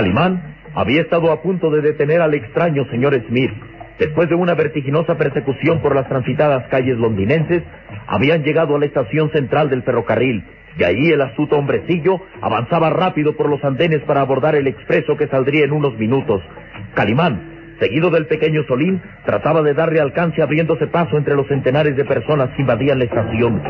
Calimán había estado a punto de detener al extraño señor Smith. Después de una vertiginosa persecución por las transitadas calles londinenses, habían llegado a la estación central del ferrocarril, y allí el astuto hombrecillo avanzaba rápido por los andenes para abordar el expreso que saldría en unos minutos. Calimán, seguido del pequeño Solín, trataba de darle alcance abriéndose paso entre los centenares de personas que invadían la estación.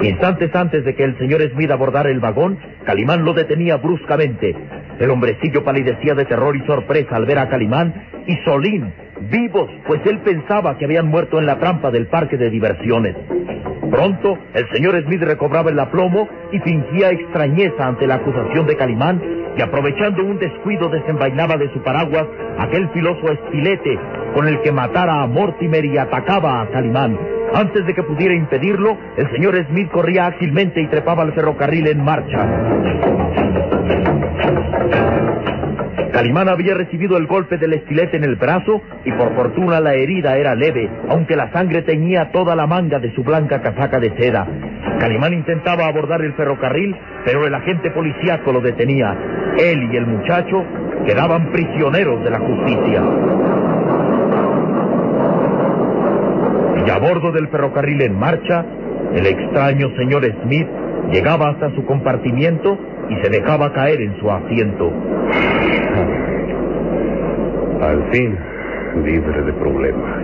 Instantes antes de que el señor Smith abordara el vagón, Calimán lo detenía bruscamente. El hombrecillo palidecía de terror y sorpresa al ver a Calimán y Solín, vivos, pues él pensaba que habían muerto en la trampa del parque de diversiones. Pronto, el señor Smith recobraba el aplomo y fingía extrañeza ante la acusación de Calimán y aprovechando un descuido desenvainaba de su paraguas aquel filoso estilete con el que matara a Mortimer y atacaba a Calimán. Antes de que pudiera impedirlo, el señor Smith corría ágilmente y trepaba al ferrocarril en marcha. Calimán había recibido el golpe del estilete en el brazo y por fortuna la herida era leve, aunque la sangre teñía toda la manga de su blanca casaca de seda. Calimán intentaba abordar el ferrocarril, pero el agente policíaco lo detenía. Él y el muchacho quedaban prisioneros de la justicia. Y a bordo del ferrocarril en marcha, el extraño señor Smith llegaba hasta su compartimiento y se dejaba caer en su asiento. Al fin, libre de problemas.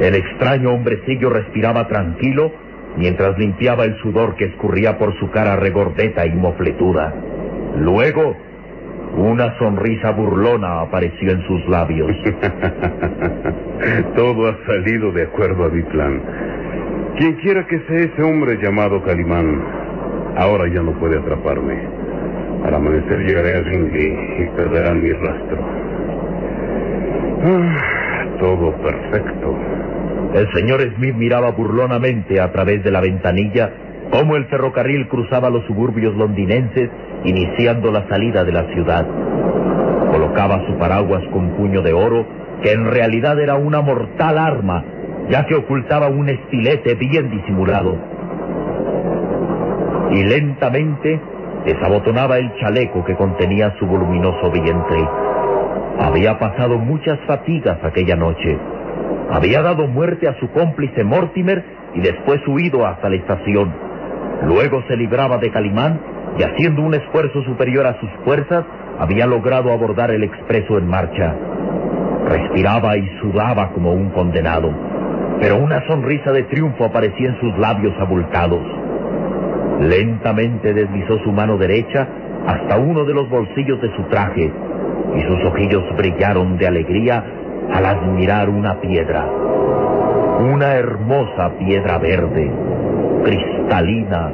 El extraño hombrecillo respiraba tranquilo mientras limpiaba el sudor que escurría por su cara regordeta y mofletuda. Luego, una sonrisa burlona apareció en sus labios. Todo ha salido de acuerdo a mi plan. Quien quiera que sea ese hombre llamado Calimán, ahora ya no puede atraparme. Al amanecer llegaré a Ringley y perderán mi rastro. Ah, todo perfecto. El señor Smith miraba burlonamente a través de la ventanilla cómo el ferrocarril cruzaba los suburbios londinenses iniciando la salida de la ciudad. Colocaba su paraguas con puño de oro, que en realidad era una mortal arma, ya que ocultaba un estilete bien disimulado. Y lentamente desabotonaba el chaleco que contenía su voluminoso vientre. Había pasado muchas fatigas aquella noche. Había dado muerte a su cómplice Mortimer y después huido hasta la estación. Luego se libraba de Calimán y haciendo un esfuerzo superior a sus fuerzas, había logrado abordar el expreso en marcha. Respiraba y sudaba como un condenado, pero una sonrisa de triunfo aparecía en sus labios abultados. Lentamente deslizó su mano derecha hasta uno de los bolsillos de su traje y sus ojillos brillaron de alegría al admirar una piedra. Una hermosa piedra verde, cristalina,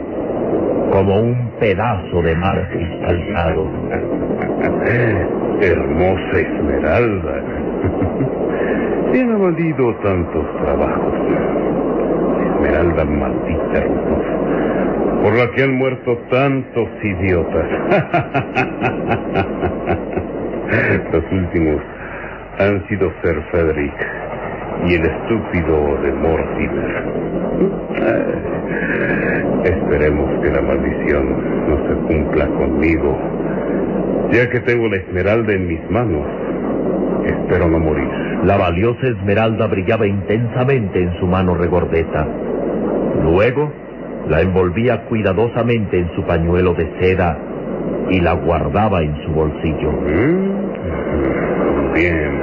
como un pedazo de mar cristalizado. Hermosa esmeralda. ¿Quién ha valido tantos trabajos? esmeralda maldita, por la que han muerto tantos idiotas. Los últimos han sido Sir Frederick y el estúpido de Mortimer. Esperemos que la maldición no se cumpla conmigo, ya que tengo la esmeralda en mis manos. Espero no morir. La valiosa esmeralda brillaba intensamente en su mano regordeta. Luego la envolvía cuidadosamente en su pañuelo de seda y la guardaba en su bolsillo. ¿Mm? Bien, bien.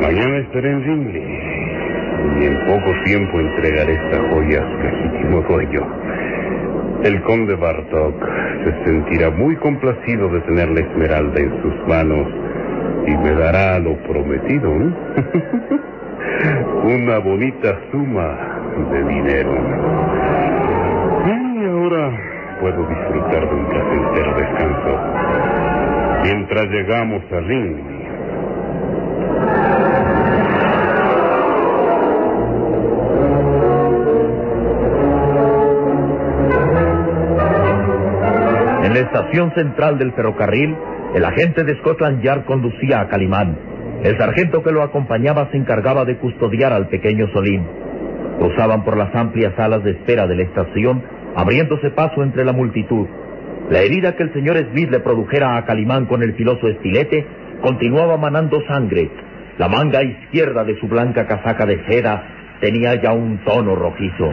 Mañana estaré en Rimley y en poco tiempo entregaré esta joya a su legítimo dueño. El conde Bartok se sentirá muy complacido de tener la esmeralda en sus manos y me dará lo prometido. ¿eh? Una bonita suma de dinero. Y ahora puedo disfrutar de un placentero descanso mientras llegamos a Ringley. En la estación central del ferrocarril, el agente de Scotland Yard conducía a Calimán. El sargento que lo acompañaba se encargaba de custodiar al pequeño Solín. Cruzaban por las amplias salas de espera de la estación, abriéndose paso entre la multitud. La herida que el señor Smith le produjera a Calimán con el filoso estilete continuaba manando sangre. La manga izquierda de su blanca casaca de seda tenía ya un tono rojizo.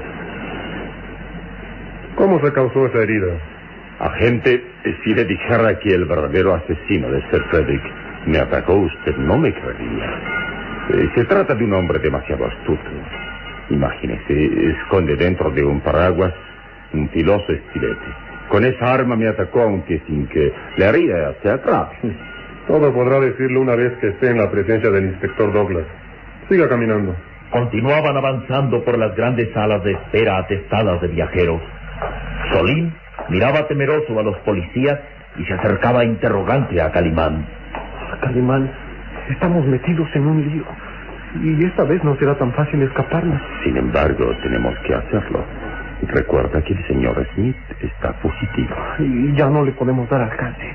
¿Cómo se causó esa herida? Agente, si le dijera que el verdadero asesino de Sir Frederick me atacó, usted no me creería. Eh, se trata de un hombre demasiado astuto. Imagínese, esconde dentro de un paraguas un filoso estilete. Con esa arma me atacó, aunque sin que le haría hacia atrás. Todo podrá decirlo una vez que esté en la presencia del inspector Douglas. Siga caminando. Continuaban avanzando por las grandes salas de espera atestadas de viajeros. Solín miraba temeroso a los policías y se acercaba interrogante a Calimán. Calimán, estamos metidos en un lío. Y esta vez no será tan fácil escaparnos. Sin embargo, tenemos que hacerlo. Recuerda que el señor Smith está fugitivo. Y ya no le podemos dar alcance.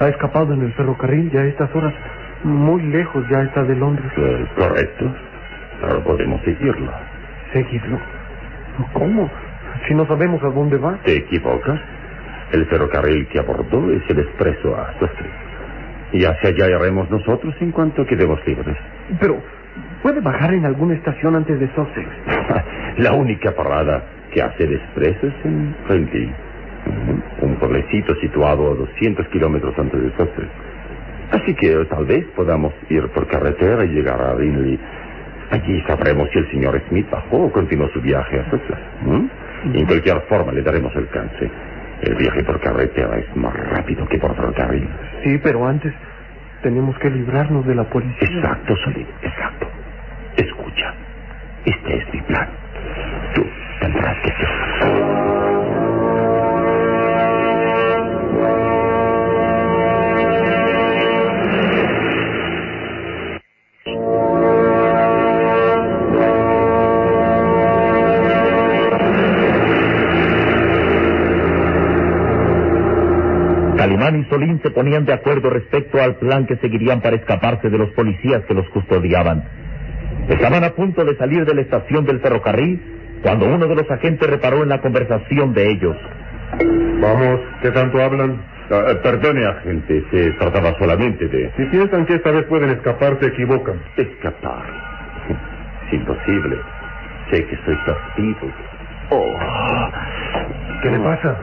Ha escapado en el ferrocarril y a estas horas muy lejos ya está de Londres. Eh, correcto. Pero podemos seguirlo. ¿Seguirlo? ¿Cómo? Si no sabemos a dónde va. ¿Te equivocas? El ferrocarril que abordó es el expreso a Sussex. Y hacia allá iremos nosotros en cuanto quedemos libres. Pero, ¿puede bajar en alguna estación antes de Sussex? La única parada que hace el expreso es en Friendly, un pueblecito situado a 200 kilómetros antes de Sussex. Así que tal vez podamos ir por carretera y llegar a Rinley. Allí sabremos si el señor Smith bajó o continuó su viaje a Sussex. ¿Mm? En cualquier forma le daremos alcance. El viaje por carretera es más rápido que por ferrocarril. Sí, pero antes tenemos que librarnos de la policía. Exacto, Solín, exacto. Escucha, este es mi plan. Tú tendrás que ser. Calimán y Solín se ponían de acuerdo respecto al plan que seguirían para escaparse de los policías que los custodiaban. Estaban a punto de salir de la estación del ferrocarril cuando uno de los agentes reparó en la conversación de ellos. Vamos, ¿qué tanto hablan? Ah, eh, perdone, agente, se trataba solamente de Si piensan que esta vez pueden escapar, se equivocan. escapar. Es imposible. Sé que soy castigo. Oh. ¿Qué le pasa?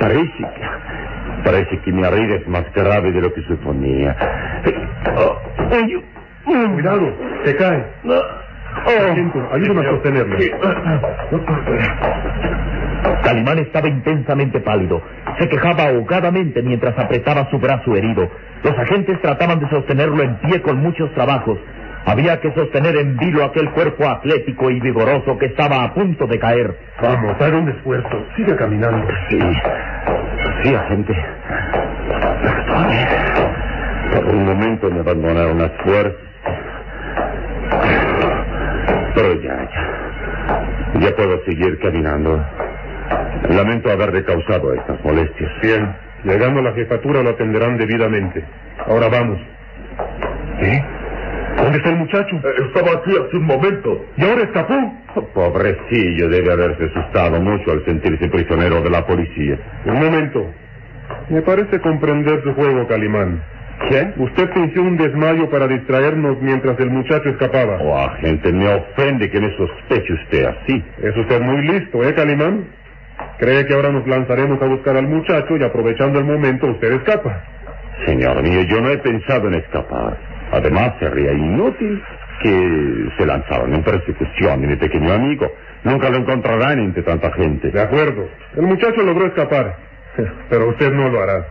Parece que... Parece que mi herida es más grave de lo que suponía. Oh, mm. Cuidado, se cae. Oh. Sargento, ayúdame a sostenerlo. Calimán estaba intensamente pálido. Se quejaba ahogadamente mientras apretaba su brazo herido. Los agentes trataban de sostenerlo en pie con muchos trabajos. Había que sostener en vilo aquel cuerpo atlético y vigoroso que estaba a punto de caer. Vamos, haga un esfuerzo. Siga caminando. Sí, sí, agente. Perdone. Por un momento me abandonaron las fuerzas. Pero ya, ya. Ya puedo seguir caminando. Lamento haberle causado estas molestias. Bien, llegando a la jefatura lo atenderán debidamente. Ahora vamos. ¿Sí? ¿Dónde está el muchacho? estaba aquí hace un momento. ¿Y ahora escapó? Oh, pobrecillo, debe haberse asustado mucho al sentirse prisionero de la policía. Un momento. Me parece comprender su juego, Calimán. ¿Qué? Usted fingió un desmayo para distraernos mientras el muchacho escapaba. Oh, agente, me ofende que me sospeche usted así. Es usted muy listo, ¿eh, Calimán? Cree que ahora nos lanzaremos a buscar al muchacho y aprovechando el momento usted escapa. Señor mío, yo no he pensado en escapar. Además, sería inútil que se lanzaron en persecución de mi pequeño amigo. Nunca lo encontrarán entre tanta gente. De acuerdo. El muchacho logró escapar. Pero usted no lo hará.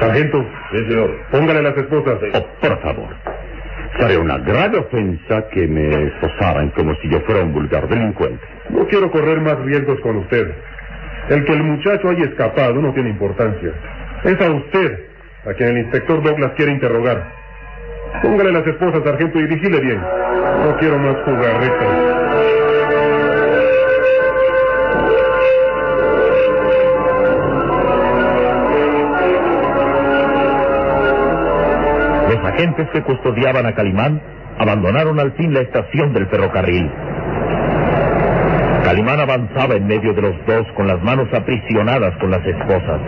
Sargento. Sí, señor. Póngale las esposas. Oh, por favor. Sería una grave ofensa que me esposaran como si yo fuera un vulgar delincuente. No quiero correr más riesgos con usted. El que el muchacho haya escapado no tiene importancia. Es a usted a quien el inspector Douglas quiere interrogar. Póngale las esposas, sargento, y vigile bien. No quiero más jugarretas. Los agentes que custodiaban a Calimán abandonaron al fin la estación del ferrocarril. Calimán avanzaba en medio de los dos con las manos aprisionadas con las esposas.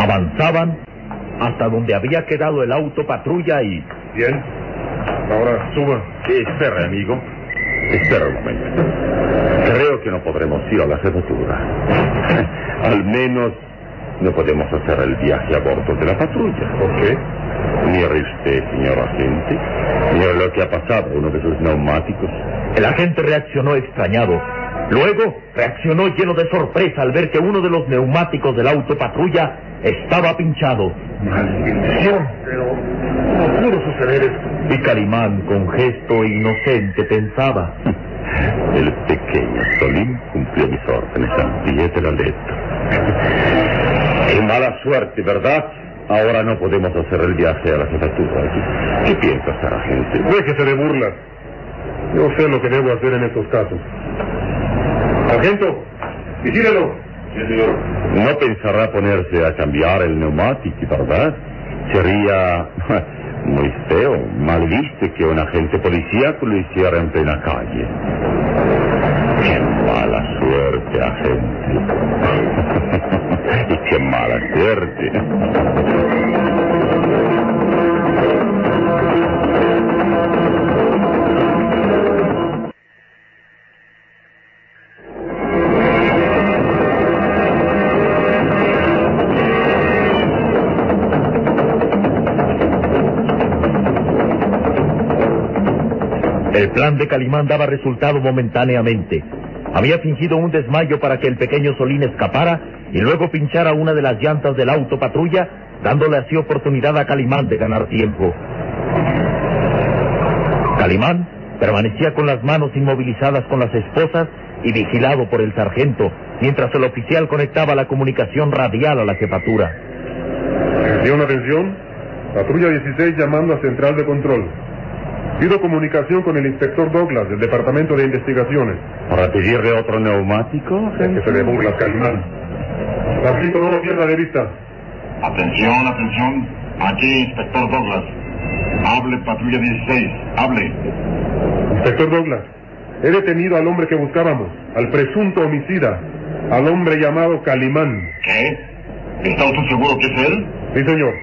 Avanzaban hasta donde había quedado el auto patrulla y... Bien. Ahora suba. Espera, amigo. Espera un momento. Creo que no podremos ir a la jefatura. Al menos no podemos hacer el viaje a bordo de la patrulla. ¿Por qué? Mire usted, señor agente. Mire lo que ha pasado a uno de sus neumáticos. El agente reaccionó extrañado. Luego reaccionó lleno de sorpresa al ver que uno de los neumáticos del auto patrulla estaba pinchado. Maldición, pero ¿cómo pudo suceder esto? Y Calimán, con gesto inocente, pensaba. El pequeño Solín cumplió mis órdenes al pie de la letra. Qué mala suerte, ¿verdad? Ahora no podemos hacer el viaje a la jefatura. ¿Qué piensa hacer, agente? Déjese de burlas. Yo sé lo que debo hacer en estos casos. Sargento, vigílelo. Sí, señor. No pensará ponerse a cambiar el neumático, ¿verdad? Sería muy feo, mal visto que un agente policíaco lo hiciera en plena calle. Qué mala suerte, agente. y qué mala suerte. Plan de Calimán daba resultado momentáneamente. Había fingido un desmayo para que el pequeño Solín escapara y luego pinchara una de las llantas del auto patrulla, dándole así oportunidad a Calimán de ganar tiempo. Calimán permanecía con las manos inmovilizadas con las esposas y vigilado por el sargento, mientras el oficial conectaba la comunicación radial a la jefatura. Atención, atención. Patrulla 16 llamando a central de control. Pido comunicación con el inspector Douglas del Departamento de Investigaciones. ¿Para pedirle otro neumático? Que se le burlas, Calimán. Sargento, no lo pierda de vista. Atención, atención. Aquí, inspector Douglas. Hable, patrulla 16. Hable. Inspector Douglas, he detenido al hombre que buscábamos, al presunto homicida, al hombre llamado Calimán. ¿Qué? ¿Está usted seguro que es él? Sí, señor.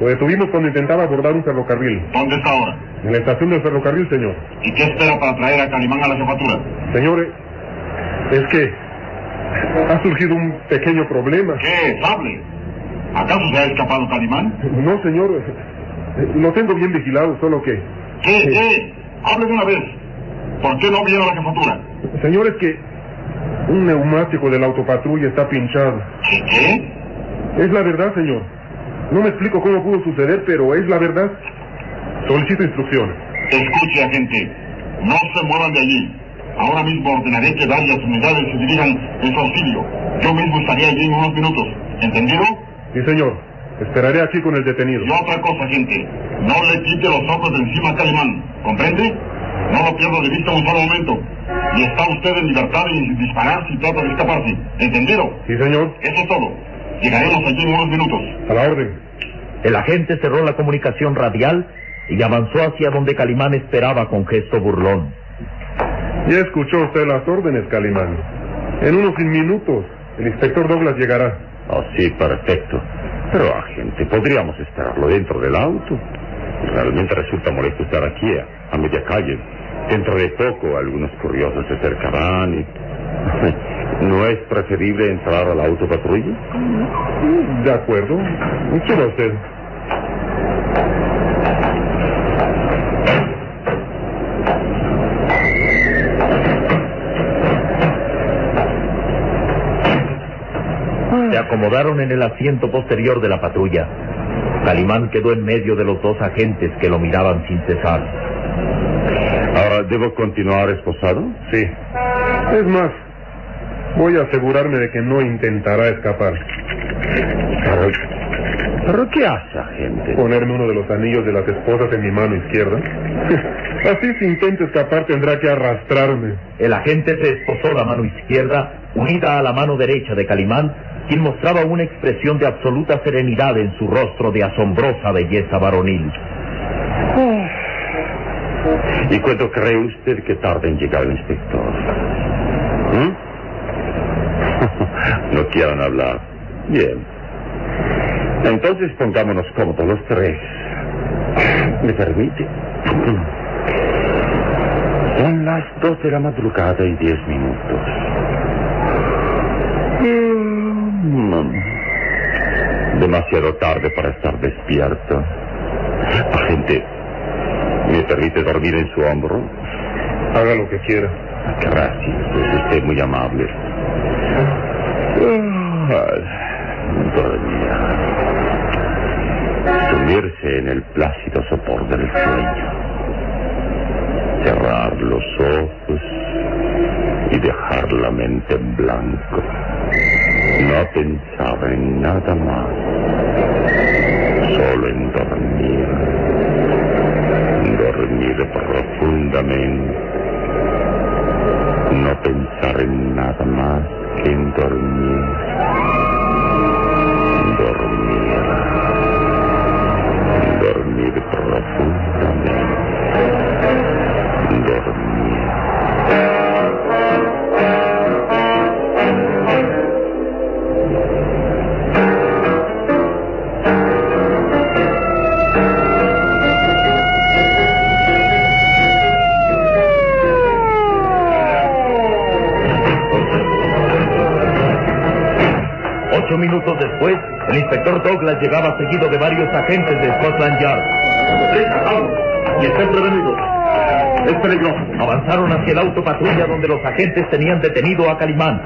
Lo detuvimos cuando intentaba abordar un ferrocarril. ¿Dónde está ahora? En la estación del ferrocarril, señor. ¿Y qué espera para traer a Calimán a la jefatura? Señores, es que ha surgido un pequeño problema. ¿Qué? Hable. ¿Acaso se ha escapado Calimán? No, señor. Lo tengo bien vigilado, solo que... ¿Qué? ¿Qué? Hable de una vez. ¿Por qué no viene a la jefatura? Señor, es que un neumático del autopatrulla está pinchado. ¿Qué? ¿Qué? Es la verdad, señor. No me explico cómo pudo suceder, pero es la verdad. Solicito instrucciones. Escuche, agente. No se muevan de allí. Ahora mismo ordenaré que varias unidades se dirijan en su auxilio. Yo mismo estaré allí en unos minutos. ¿Entendido? Sí, señor. Esperaré aquí con el detenido. Y otra cosa, gente. No le quite los ojos de encima a Calimán. ¿Comprende? No lo pierda de vista un solo momento. Y está usted en libertad de disparar si trata de escaparse. ¿Entendido? Sí, señor. Eso es todo. Llegaremos allí en unos minutos. A la orden. El agente cerró la comunicación radial y avanzó hacia donde Calimán esperaba con gesto burlón. Ya escuchó usted las órdenes, Calimán. En unos minutos, el inspector Douglas llegará. Oh, sí, perfecto. Pero, agente, podríamos esperarlo dentro del auto. Realmente resulta molesto estar aquí, a, a media calle. Dentro de poco, algunos curiosos se acercarán y... ¿No es preferible entrar al auto patrulla? De acuerdo. Suba usted. Se acomodaron en el asiento posterior de la patrulla. Calimán quedó en medio de los dos agentes que lo miraban sin cesar. Ahora, ¿debo continuar esposado? Sí. Es más, voy a asegurarme de que no intentará escapar. Pero, ¿pero qué hace, agente? Ponerme uno de los anillos de las esposas en mi mano izquierda. Así si intenta escapar tendrá que arrastrarme. El agente se esposó la mano izquierda unida a la mano derecha de Calimán, quien mostraba una expresión de absoluta serenidad en su rostro de asombrosa belleza varonil. ¿Y cuánto cree usted que tarda en llegar el inspector? ¿Mm? No quieran hablar. Bien. Entonces pongámonos cómodos los tres. ¿Me permite? Son las dos de la madrugada y diez minutos. Mm, Demasiado tarde para estar despierto. Agente, ¿me permite dormir en su hombro? Haga lo que quiera. Gracias, es usted muy amable. Dormir. Sumirse en el plácido sopor del sueño. Cerrar los ojos y dejar la mente en blanco. No pensar en nada más. De varios agentes de Scotland Yard. Y estén prevenidos. Es peligroso. Avanzaron hacia el auto patrulla donde los agentes tenían detenido a Calimán.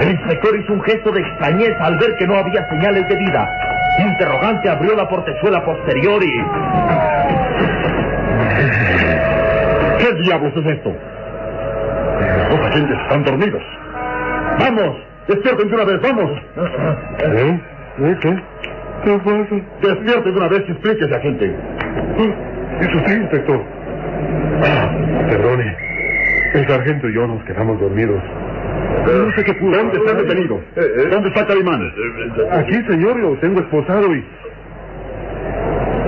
El inspector hizo un gesto de extrañeza al ver que no había señales de vida. Interrogante abrió la portezuela posterior y... ¿Qué diablos es esto? Los agentes están dormidos. ¡Vamos! ¡Despierten de una vez! ¡Vamos! ¿Eh? ¿Eh? ¿Qué? ¿Qué pasa? Despierten de una vez y explíquese, agente. ¿Es usted, inspector? Ah, perdone. El sargento y yo nos quedamos dormidos. No sé qué pudo. ¿Dónde están detenidos? ¿Dónde está Calimán? Aquí, señor, lo tengo esposado y...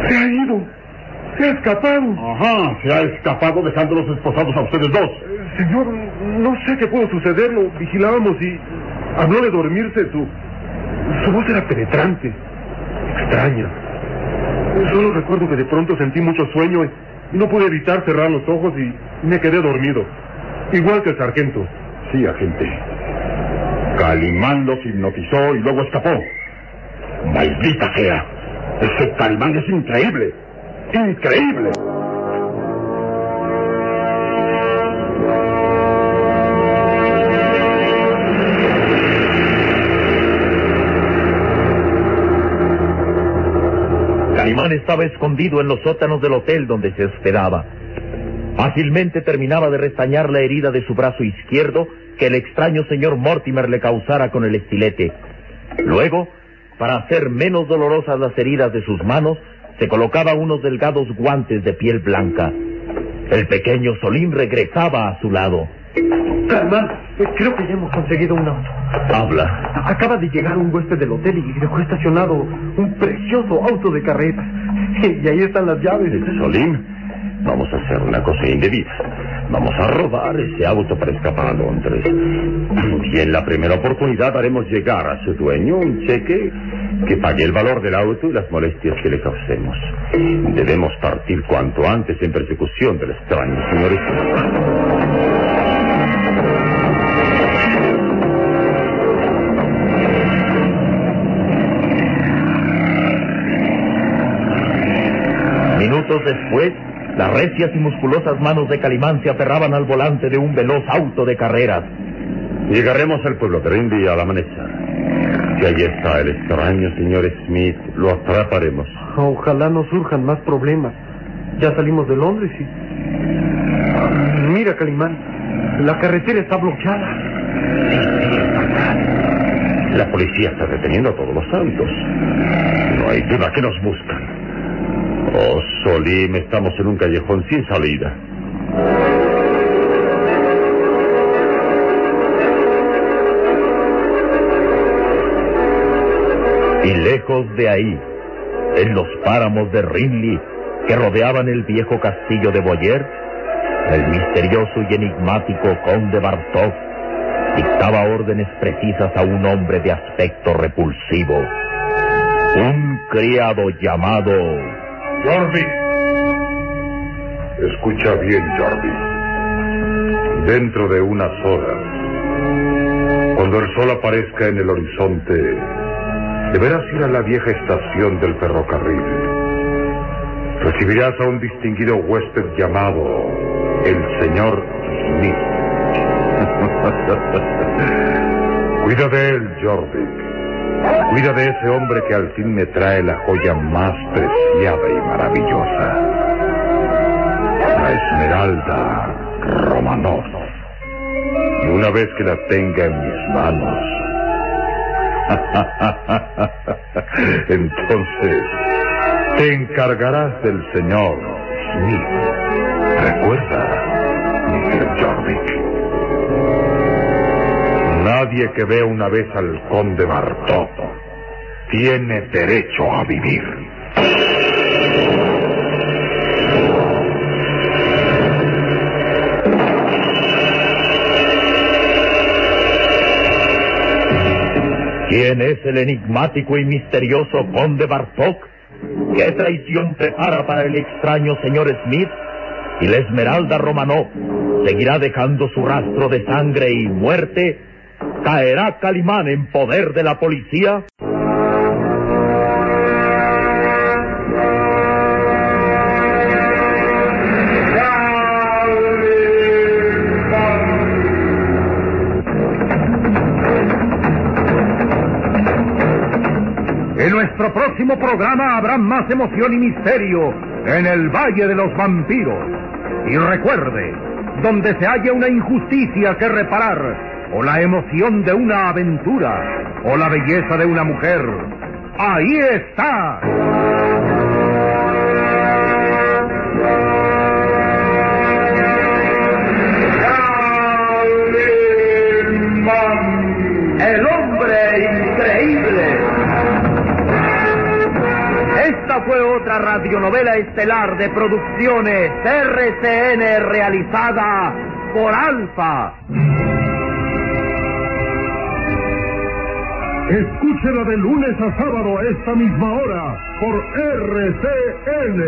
Se ha ido. Se ha escapado. Ajá, se ha escapado dejándolos esposados a ustedes dos. Señor, no sé qué pudo suceder. Lo vigilábamos y habló de dormirse. Su, su voz era penetrante, extraña. Solo recuerdo que de pronto sentí mucho sueño y no pude evitar cerrar los ojos y me quedé dormido. Igual que el sargento. Sí, agente. Calimán los hipnotizó y luego escapó. ¡Maldita sea! Ese Calimán es increíble. ¡Increíble! Estaba escondido en los sótanos del hotel donde se hospedaba. Fácilmente terminaba de restañar la herida de su brazo izquierdo que el extraño señor Mortimer le causara con el estilete. Luego, para hacer menos dolorosas las heridas de sus manos, se colocaba unos delgados guantes de piel blanca. El pequeño Solín regresaba a su lado. Calimán, eh, creo que ya hemos conseguido un auto. Habla. Acaba de llegar un huésped del hotel y dejó estacionado un precioso auto de carreta. Y ahí están las llaves. Solín, vamos a hacer una cosa indebida. Vamos a robar ese auto para escapar a Londres. Y en la primera oportunidad haremos llegar a su dueño un cheque que pague el valor del auto y las molestias que le causemos. Debemos partir cuanto antes en persecución del extraño, señores. Minutos después, las recias y musculosas manos de Calimán se aferraban al volante de un veloz auto de carreras. Llegaremos al pueblo de Rindy al amanecer. Si ahí está el extraño señor Smith, lo atraparemos. Ojalá no surjan más problemas. Ya salimos de Londres y... Mira, Calimán, la carretera está bloqueada. La policía está deteniendo a todos los santos. No hay duda que nos buscan. Oh, Solim, estamos en un callejón sin salida. Y lejos de ahí, en los páramos de Rinley que rodeaban el viejo castillo de Boyer, el misterioso y enigmático conde Bartok dictaba órdenes precisas a un hombre de aspecto repulsivo. Un criado llamado Jarvis. Escucha bien, Jarvis. Dentro de unas horas, cuando el sol aparezca en el horizonte, deberás ir a la vieja estación del ferrocarril. Recibirás a un distinguido huésped llamado el señor Smith. Cuida de él, Jorvik. Cuida de ese hombre que al fin me trae la joya más preciada y maravillosa. La esmeralda Romanov. Y una vez que la tenga en mis manos, entonces te encargarás del señor Smith. Nadie que vea una vez al conde Bartok tiene derecho a vivir. ¿Quién es el enigmático y misterioso conde Bartok? ¿Qué traición prepara para el extraño señor Smith? Y la esmeralda Romanov seguirá dejando su rastro de sangre y muerte. ¿Caerá Calimán en poder de la policía? En nuestro próximo programa habrá más emoción y misterio en el Valle de los Vampiros. Y recuerde, donde se haya una injusticia que reparar, o la emoción de una aventura, o la belleza de una mujer, ahí está. El hombre increíble. Esta fue otra radionovela estelar de producciones RCN realizada por Alfa. Escúchela de lunes a sábado a esta misma hora por RCN.